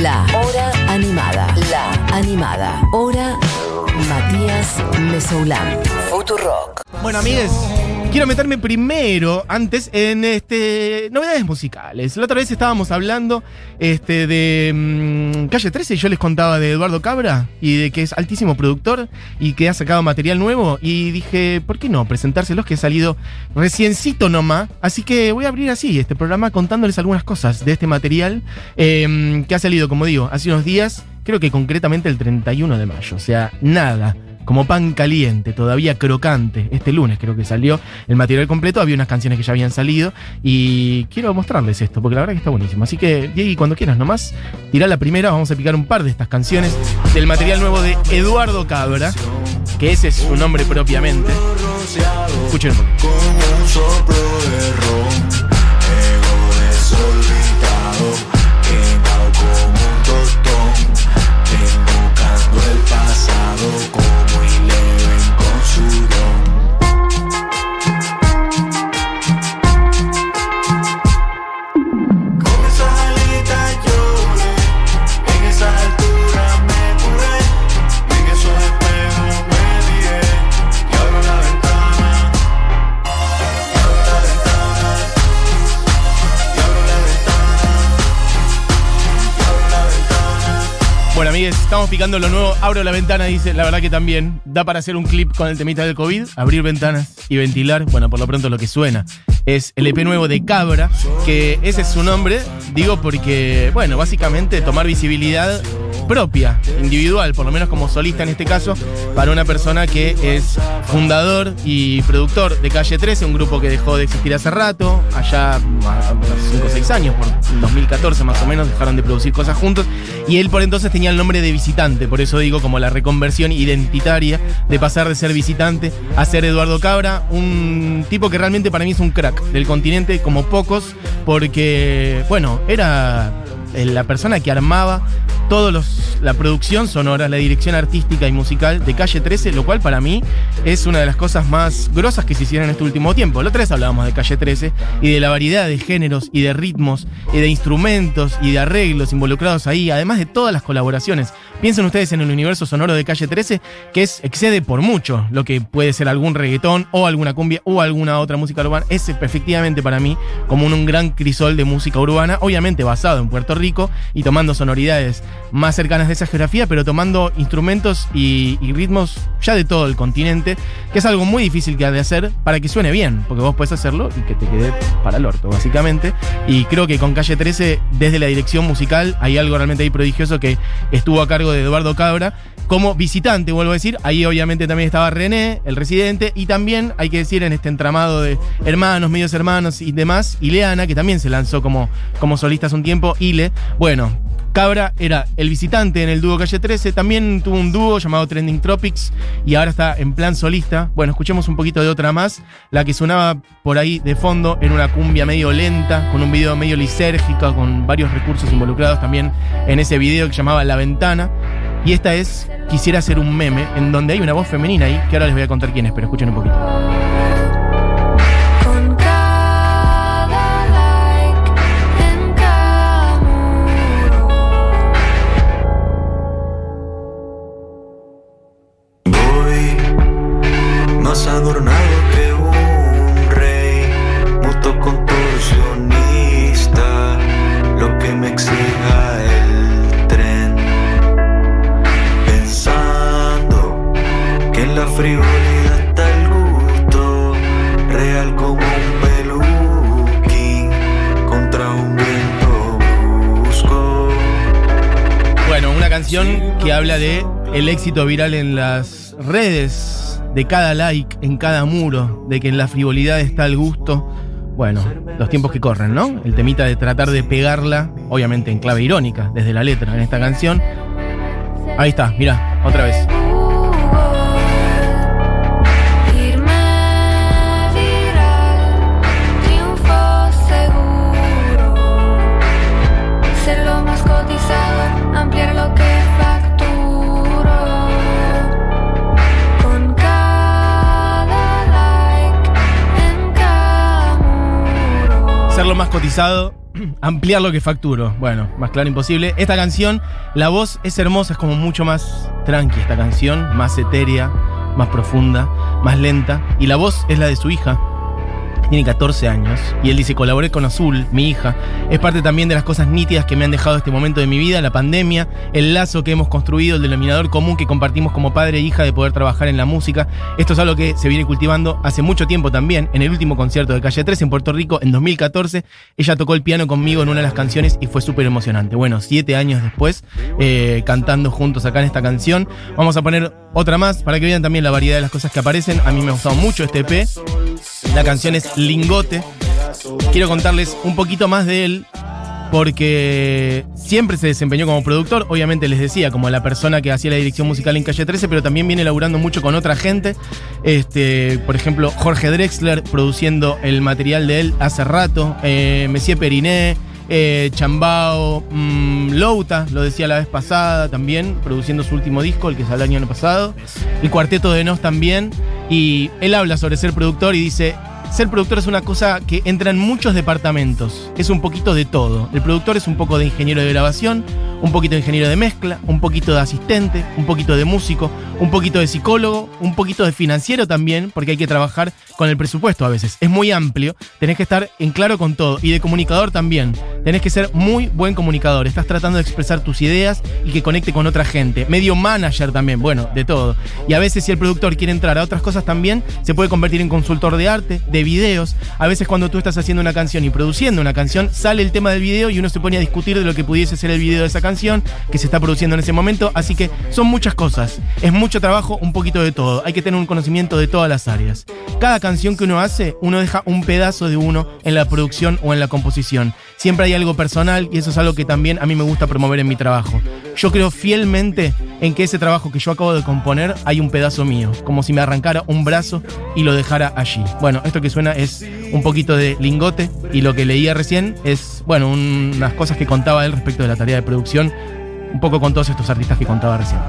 La Hora Animada. La Animada. Hora Matías Mesoulán. Futurock. Bueno, amigues, quiero meterme primero, antes, en este novedades musicales. La otra vez estábamos hablando este, de mm, Calle 13 y yo les contaba de Eduardo Cabra y de que es altísimo productor y que ha sacado material nuevo. Y dije, ¿por qué no presentárselos? Que he salido reciencito nomás. Así que voy a abrir así este programa contándoles algunas cosas de este material eh, que ha salido, como digo, hace unos días. Creo que concretamente el 31 de mayo. O sea, nada como pan caliente, todavía crocante. Este lunes creo que salió el material completo, había unas canciones que ya habían salido y quiero mostrarles esto, porque la verdad que está buenísimo. Así que, Diego, cuando quieras nomás, tirá la primera, vamos a picar un par de estas canciones del material nuevo de Eduardo Cabra, que ese es su nombre propiamente. Escuchen. Como un tostón, el pasado Estamos picando lo nuevo. Abro la ventana, dice. La verdad que también da para hacer un clip con el temita del COVID. Abrir ventanas y ventilar. Bueno, por lo pronto lo que suena es el EP nuevo de Cabra, que ese es su nombre. Digo porque, bueno, básicamente tomar visibilidad propia, individual, por lo menos como solista en este caso, para una persona que es fundador y productor de Calle 13, un grupo que dejó de existir hace rato, allá unos 5 o 6 años, por 2014 más o menos, dejaron de producir cosas juntos, y él por entonces tenía el nombre de visitante, por eso digo como la reconversión identitaria de pasar de ser visitante a ser Eduardo Cabra, un tipo que realmente para mí es un crack del continente como pocos, porque, bueno, era la persona que armaba todos los la producción sonora, la dirección artística y musical de Calle 13, lo cual para mí es una de las cosas más grosas que se hicieron en este último tiempo. La otra vez hablábamos de Calle 13 y de la variedad de géneros y de ritmos y de instrumentos y de arreglos involucrados ahí, además de todas las colaboraciones. Piensen ustedes en el universo sonoro de Calle 13, que es excede por mucho lo que puede ser algún reggaetón o alguna cumbia o alguna otra música urbana. Es efectivamente para mí como un, un gran crisol de música urbana, obviamente basado en Puerto Rico y tomando sonoridades más cercanas de esa geografía, pero tomando instrumentos y, ritmos ya de todo el continente, que es algo muy difícil que ha de hacer para que suene bien, porque vos puedes hacerlo y que te quede para el orto, básicamente. Y creo que con Calle 13, desde la dirección musical, hay algo realmente ahí prodigioso que estuvo a cargo de Eduardo Cabra. Como visitante, vuelvo a decir, ahí obviamente también estaba René, el residente, y también hay que decir en este entramado de hermanos, medios hermanos y demás, Ileana, que también se lanzó como, como solista hace un tiempo, Ile. Bueno, Cabra era el visitante en el dúo Calle 13, también tuvo un dúo llamado Trending Tropics y ahora está en plan solista. Bueno, escuchemos un poquito de otra más, la que sonaba por ahí de fondo en una cumbia medio lenta, con un video medio lisérgico, con varios recursos involucrados también en ese video que llamaba La Ventana. Y esta es Quisiera hacer un meme, en donde hay una voz femenina ahí, que ahora les voy a contar quién es, pero escuchen un poquito. Adornado que un rey, muto contorsionista, lo que me frivolidad está el gusto, real como un peluquín, contra un viento brusco. Bueno, una canción que habla de el éxito viral en las redes, de cada like, en cada muro, de que en la frivolidad está el gusto. Bueno, los tiempos que corren, ¿no? El temita de tratar de pegarla, obviamente en clave irónica, desde la letra en esta canción. Ahí está, mira, otra vez. Cotizado ampliar lo que facturo. Bueno, más claro imposible. Esta canción, la voz es hermosa, es como mucho más tranqui esta canción, más etérea, más profunda, más lenta. Y la voz es la de su hija. Tiene 14 años. Y él dice, colaboré con Azul, mi hija. Es parte también de las cosas nítidas que me han dejado este momento de mi vida, la pandemia, el lazo que hemos construido, el denominador común que compartimos como padre e hija de poder trabajar en la música. Esto es algo que se viene cultivando hace mucho tiempo también. En el último concierto de Calle 3 en Puerto Rico, en 2014, ella tocó el piano conmigo en una de las canciones y fue súper emocionante. Bueno, siete años después, eh, cantando juntos acá en esta canción. Vamos a poner otra más para que vean también la variedad de las cosas que aparecen. A mí me ha gustado mucho este EP. La canción es Lingote. Quiero contarles un poquito más de él porque siempre se desempeñó como productor, obviamente les decía, como la persona que hacía la dirección musical en Calle 13, pero también viene laburando mucho con otra gente. Este, por ejemplo, Jorge Drexler produciendo el material de él hace rato, eh, Periné, eh, Chambao, mm, Louta, lo decía la vez pasada también, produciendo su último disco, el que salió el año pasado. El cuarteto de Nos también. Y él habla sobre ser productor y dice, ser productor es una cosa que entra en muchos departamentos. Es un poquito de todo. El productor es un poco de ingeniero de grabación, un poquito de ingeniero de mezcla, un poquito de asistente, un poquito de músico, un poquito de psicólogo, un poquito de financiero también, porque hay que trabajar con el presupuesto a veces. Es muy amplio, tenés que estar en claro con todo. Y de comunicador también. Tenés que ser muy buen comunicador. Estás tratando de expresar tus ideas y que conecte con otra gente. Medio manager también, bueno, de todo. Y a veces si el productor quiere entrar a otras cosas también, se puede convertir en consultor de arte, de videos. A veces cuando tú estás haciendo una canción y produciendo una canción, sale el tema del video y uno se pone a discutir de lo que pudiese ser el video de esa canción que se está produciendo en ese momento. Así que son muchas cosas. Es mucho trabajo, un poquito de todo. Hay que tener un conocimiento de todas las áreas. Cada canción que uno hace, uno deja un pedazo de uno en la producción o en la composición. Siempre hay algo personal y eso es algo que también a mí me gusta promover en mi trabajo. Yo creo fielmente en que ese trabajo que yo acabo de componer hay un pedazo mío, como si me arrancara un brazo y lo dejara allí. Bueno, esto que suena es un poquito de lingote y lo que leía recién es, bueno, un- unas cosas que contaba él respecto de la tarea de producción, un poco con todos estos artistas que contaba recién.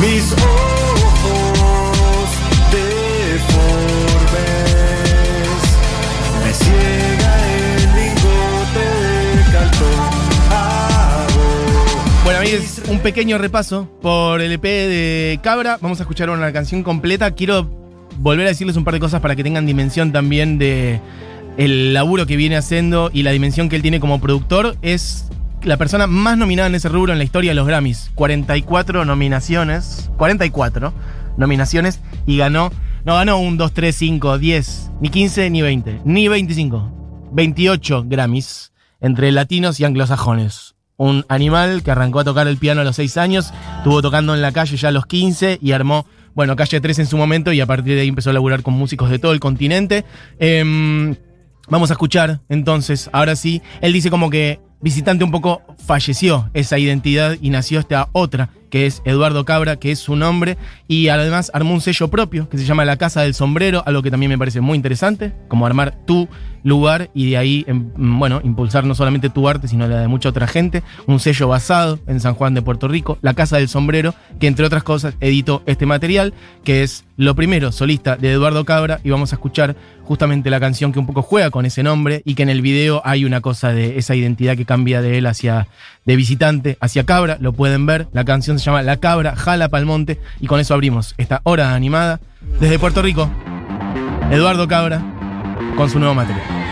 Mis ojos deformes me ciega el lingote de cartón. Bueno, amigos, un pequeño repaso por el EP de Cabra. Vamos a escuchar una canción completa. Quiero volver a decirles un par de cosas para que tengan dimensión también de el laburo que viene haciendo y la dimensión que él tiene como productor. Es la persona más nominada en ese rubro en la historia de los Grammys. 44 nominaciones. 44 nominaciones y ganó. No ganó un 2, 3, 5, 10, ni 15, ni 20, ni 25. 28 Grammys entre latinos y anglosajones. Un animal que arrancó a tocar el piano a los 6 años, estuvo tocando en la calle ya a los 15 y armó, bueno, Calle 3 en su momento y a partir de ahí empezó a laburar con músicos de todo el continente. Em, vamos a escuchar entonces, ahora sí, él dice como que Visitante un poco falleció esa identidad y nació esta otra, que es Eduardo Cabra, que es su nombre, y además armó un sello propio que se llama La Casa del Sombrero, algo que también me parece muy interesante, como armar tu lugar y de ahí, em, bueno, impulsar no solamente tu arte, sino la de mucha otra gente, un sello basado en San Juan de Puerto Rico, La Casa del Sombrero, que entre otras cosas editó este material, que es lo primero solista de Eduardo Cabra, y vamos a escuchar justamente la canción que un poco juega con ese nombre y que en el video hay una cosa de esa identidad que cambia de él hacia de visitante hacia Cabra, lo pueden ver, la canción se llama La Cabra jala Palmonte y con eso abrimos esta hora animada desde Puerto Rico. Eduardo Cabra con su nuevo material.